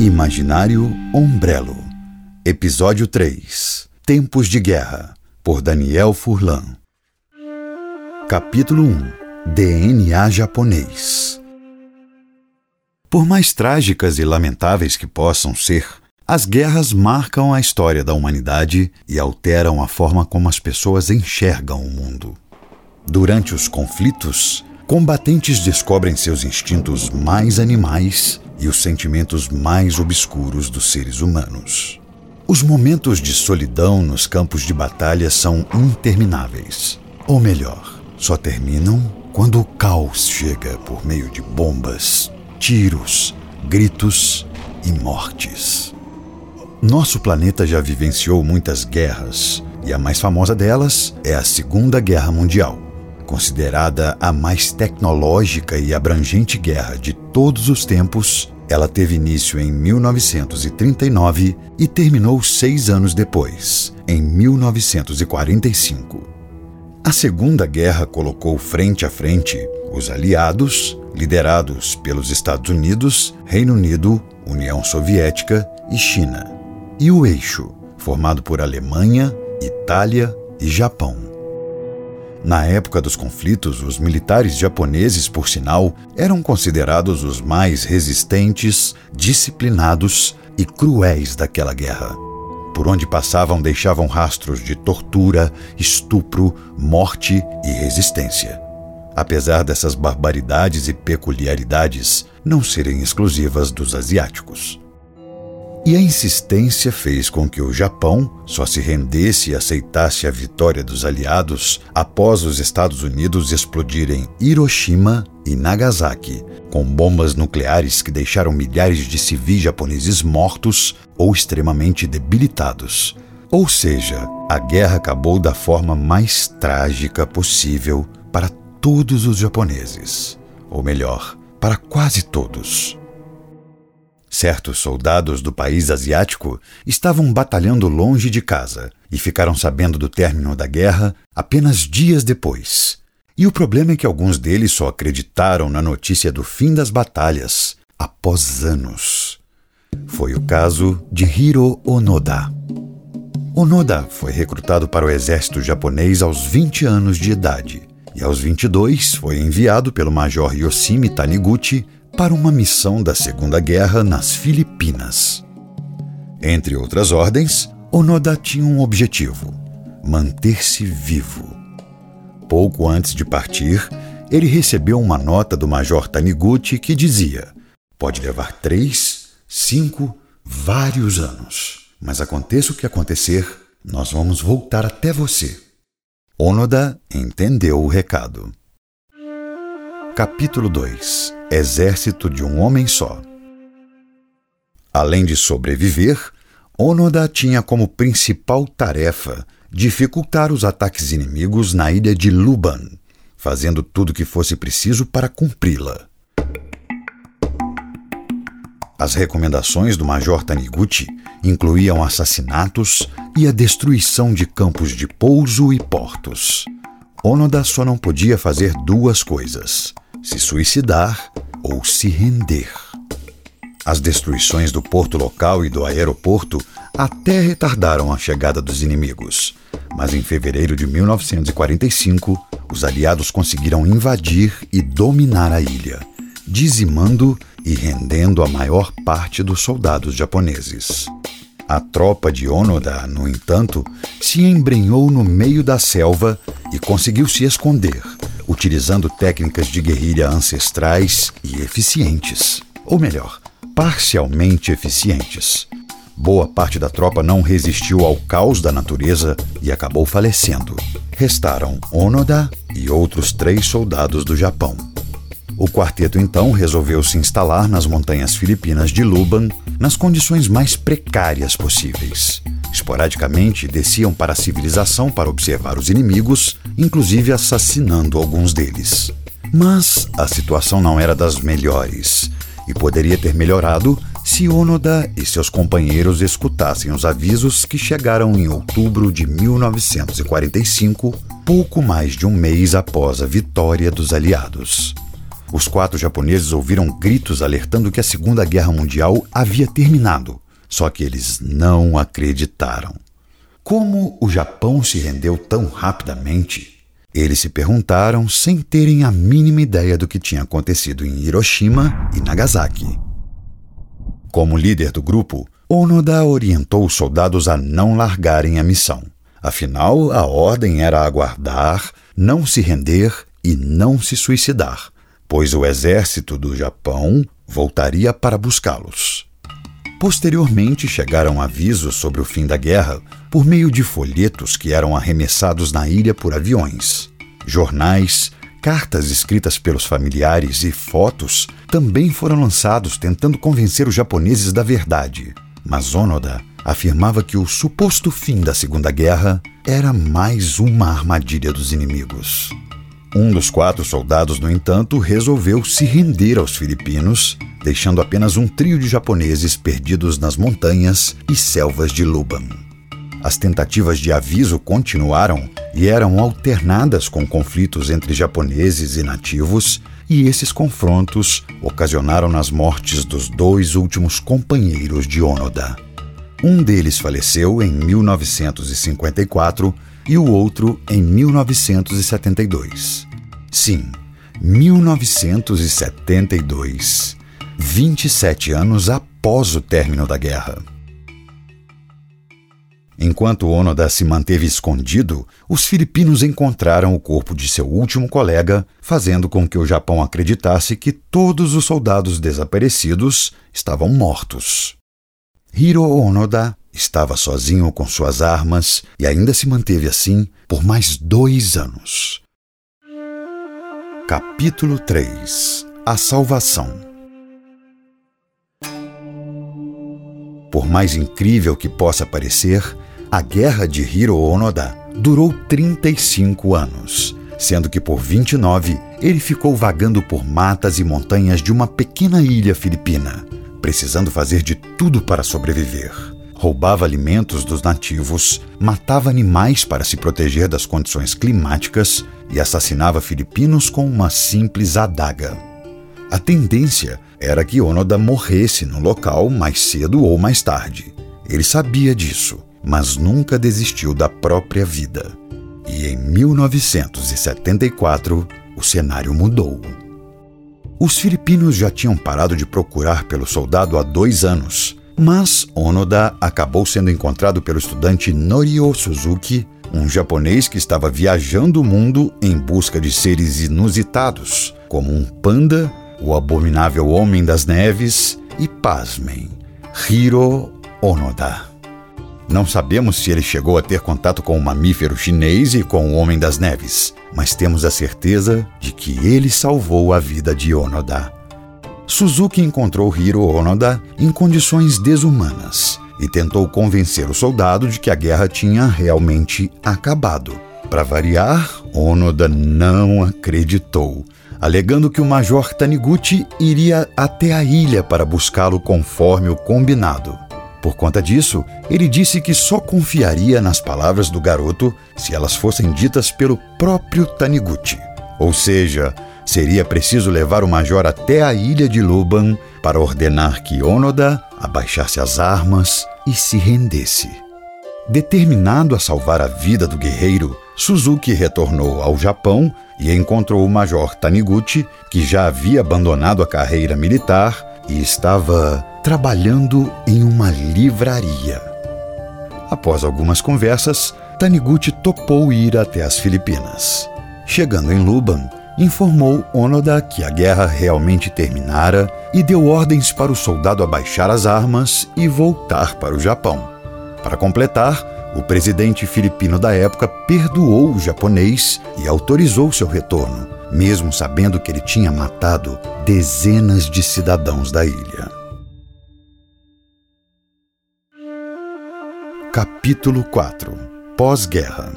Imaginário Ombrelo Episódio 3 Tempos de Guerra por Daniel Furlan. Capítulo 1 DNA japonês. Por mais trágicas e lamentáveis que possam ser, as guerras marcam a história da humanidade e alteram a forma como as pessoas enxergam o mundo. Durante os conflitos, combatentes descobrem seus instintos mais animais e os sentimentos mais obscuros dos seres humanos. Os momentos de solidão nos campos de batalha são intermináveis. Ou melhor, só terminam quando o caos chega por meio de bombas, tiros, gritos e mortes. Nosso planeta já vivenciou muitas guerras, e a mais famosa delas é a Segunda Guerra Mundial Considerada a mais tecnológica e abrangente guerra de todos os tempos, ela teve início em 1939 e terminou seis anos depois, em 1945. A Segunda Guerra colocou frente a frente os aliados, liderados pelos Estados Unidos, Reino Unido, União Soviética e China, e o eixo, formado por Alemanha, Itália e Japão. Na época dos conflitos, os militares japoneses, por sinal, eram considerados os mais resistentes, disciplinados e cruéis daquela guerra. Por onde passavam, deixavam rastros de tortura, estupro, morte e resistência. Apesar dessas barbaridades e peculiaridades não serem exclusivas dos asiáticos. E a insistência fez com que o Japão só se rendesse e aceitasse a vitória dos aliados após os Estados Unidos explodirem Hiroshima e Nagasaki, com bombas nucleares que deixaram milhares de civis japoneses mortos ou extremamente debilitados. Ou seja, a guerra acabou da forma mais trágica possível para todos os japoneses. Ou melhor, para quase todos. Certos soldados do país asiático estavam batalhando longe de casa e ficaram sabendo do término da guerra apenas dias depois. E o problema é que alguns deles só acreditaram na notícia do fim das batalhas após anos. Foi o caso de Hiro Onoda. Onoda foi recrutado para o exército japonês aos 20 anos de idade e aos 22 foi enviado pelo major Yoshimi Taniguchi para uma missão da Segunda Guerra nas Filipinas. Entre outras ordens, Onoda tinha um objetivo: manter-se vivo. Pouco antes de partir, ele recebeu uma nota do Major Taniguchi que dizia: pode levar três, cinco, vários anos, mas aconteça o que acontecer, nós vamos voltar até você. Onoda entendeu o recado. Capítulo 2 Exército de um Homem Só Além de sobreviver, Onoda tinha como principal tarefa dificultar os ataques inimigos na ilha de Luban, fazendo tudo o que fosse preciso para cumpri-la. As recomendações do Major Taniguchi incluíam assassinatos e a destruição de campos de pouso e portos. Onoda só não podia fazer duas coisas: se suicidar ou se render. As destruições do porto local e do aeroporto até retardaram a chegada dos inimigos, mas em fevereiro de 1945, os aliados conseguiram invadir e dominar a ilha, dizimando e rendendo a maior parte dos soldados japoneses. A tropa de Onoda, no entanto, se embrenhou no meio da selva e conseguiu se esconder, utilizando técnicas de guerrilha ancestrais e eficientes. Ou melhor, parcialmente eficientes. Boa parte da tropa não resistiu ao caos da natureza e acabou falecendo. Restaram Onoda e outros três soldados do Japão. O quarteto então resolveu se instalar nas montanhas filipinas de Luban, nas condições mais precárias possíveis. Esporadicamente desciam para a civilização para observar os inimigos, inclusive assassinando alguns deles. Mas a situação não era das melhores e poderia ter melhorado se Onoda e seus companheiros escutassem os avisos que chegaram em outubro de 1945, pouco mais de um mês após a vitória dos aliados. os quatro japoneses ouviram gritos alertando que a Segunda Guerra Mundial havia terminado. Só que eles não acreditaram. Como o Japão se rendeu tão rapidamente? Eles se perguntaram sem terem a mínima ideia do que tinha acontecido em Hiroshima e Nagasaki. Como líder do grupo, Onoda orientou os soldados a não largarem a missão. Afinal, a ordem era aguardar, não se render e não se suicidar, pois o exército do Japão voltaria para buscá-los. Posteriormente chegaram avisos sobre o fim da guerra por meio de folhetos que eram arremessados na ilha por aviões. Jornais, cartas escritas pelos familiares e fotos também foram lançados tentando convencer os japoneses da verdade. Mas Onoda afirmava que o suposto fim da Segunda Guerra era mais uma armadilha dos inimigos. Um dos quatro soldados, no entanto, resolveu se render aos filipinos, deixando apenas um trio de japoneses perdidos nas montanhas e selvas de Luban. As tentativas de aviso continuaram e eram alternadas com conflitos entre japoneses e nativos, e esses confrontos ocasionaram nas mortes dos dois últimos companheiros de Onoda. Um deles faleceu em 1954 e o outro em 1972. Sim, 1972, 27 anos após o término da guerra. Enquanto Onoda se manteve escondido, os filipinos encontraram o corpo de seu último colega, fazendo com que o Japão acreditasse que todos os soldados desaparecidos estavam mortos. Hiro Onoda estava sozinho com suas armas e ainda se manteve assim por mais dois anos. Capítulo 3 A Salvação Por mais incrível que possa parecer, a guerra de Hiro Onoda durou 35 anos, sendo que por 29 ele ficou vagando por matas e montanhas de uma pequena ilha filipina, precisando fazer de tudo para sobreviver. Roubava alimentos dos nativos, matava animais para se proteger das condições climáticas e assassinava filipinos com uma simples adaga. A tendência era que Onoda morresse no local mais cedo ou mais tarde. Ele sabia disso mas nunca desistiu da própria vida. E em 1974, o cenário mudou. Os filipinos já tinham parado de procurar pelo soldado há dois anos, mas Onoda acabou sendo encontrado pelo estudante Norio Suzuki, um japonês que estava viajando o mundo em busca de seres inusitados, como um panda, o abominável Homem das Neves e, pasmem, Hiro Onoda. Não sabemos se ele chegou a ter contato com o mamífero chinês e com o Homem das Neves, mas temos a certeza de que ele salvou a vida de Onoda. Suzuki encontrou Hiro Onoda em condições desumanas e tentou convencer o soldado de que a guerra tinha realmente acabado. Para variar, Onoda não acreditou, alegando que o Major Taniguchi iria até a ilha para buscá-lo conforme o combinado. Por conta disso, ele disse que só confiaria nas palavras do garoto se elas fossem ditas pelo próprio Taniguchi. Ou seja, seria preciso levar o major até a ilha de Luban para ordenar que Onoda abaixasse as armas e se rendesse. Determinado a salvar a vida do guerreiro, Suzuki retornou ao Japão e encontrou o major Taniguchi, que já havia abandonado a carreira militar e estava trabalhando em uma livraria. Após algumas conversas, Taniguchi topou ir até as Filipinas. Chegando em Luban, informou Onoda que a guerra realmente terminara e deu ordens para o soldado abaixar as armas e voltar para o Japão. Para completar, o presidente filipino da época perdoou o japonês e autorizou seu retorno, mesmo sabendo que ele tinha matado dezenas de cidadãos da ilha. Capítulo 4 Pós-guerra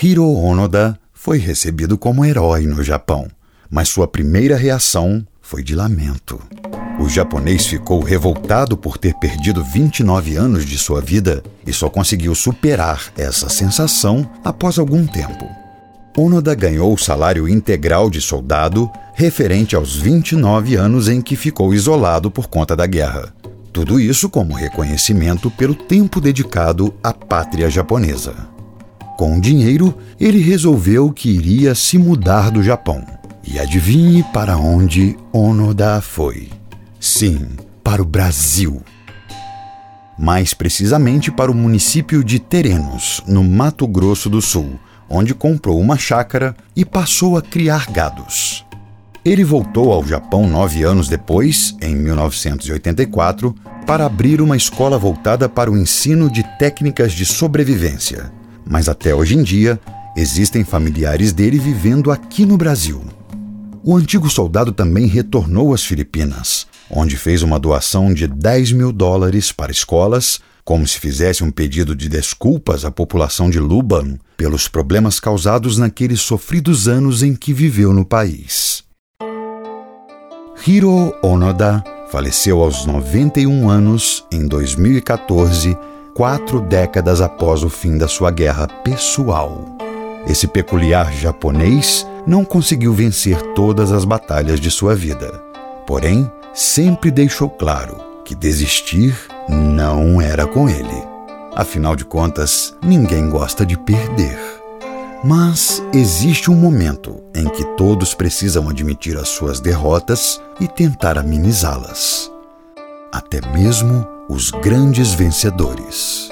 Hiro Onoda foi recebido como herói no Japão, mas sua primeira reação foi de lamento. O japonês ficou revoltado por ter perdido 29 anos de sua vida e só conseguiu superar essa sensação após algum tempo. Onoda ganhou o salário integral de soldado referente aos 29 anos em que ficou isolado por conta da guerra. Tudo isso como reconhecimento pelo tempo dedicado à pátria japonesa. Com o dinheiro, ele resolveu que iria se mudar do Japão. E adivinhe para onde Onoda foi? Sim, para o Brasil. Mais precisamente para o município de Terenos, no Mato Grosso do Sul, onde comprou uma chácara e passou a criar gados. Ele voltou ao Japão nove anos depois, em 1984, para abrir uma escola voltada para o ensino de técnicas de sobrevivência. Mas até hoje em dia, existem familiares dele vivendo aqui no Brasil. O antigo soldado também retornou às Filipinas, onde fez uma doação de 10 mil dólares para escolas, como se fizesse um pedido de desculpas à população de Luban pelos problemas causados naqueles sofridos anos em que viveu no país. Hiro Onoda faleceu aos 91 anos em 2014, quatro décadas após o fim da sua guerra pessoal. Esse peculiar japonês não conseguiu vencer todas as batalhas de sua vida. Porém, sempre deixou claro que desistir não era com ele. Afinal de contas, ninguém gosta de perder. Mas existe um momento em que todos precisam admitir as suas derrotas e tentar amenizá-las. Até mesmo os grandes vencedores.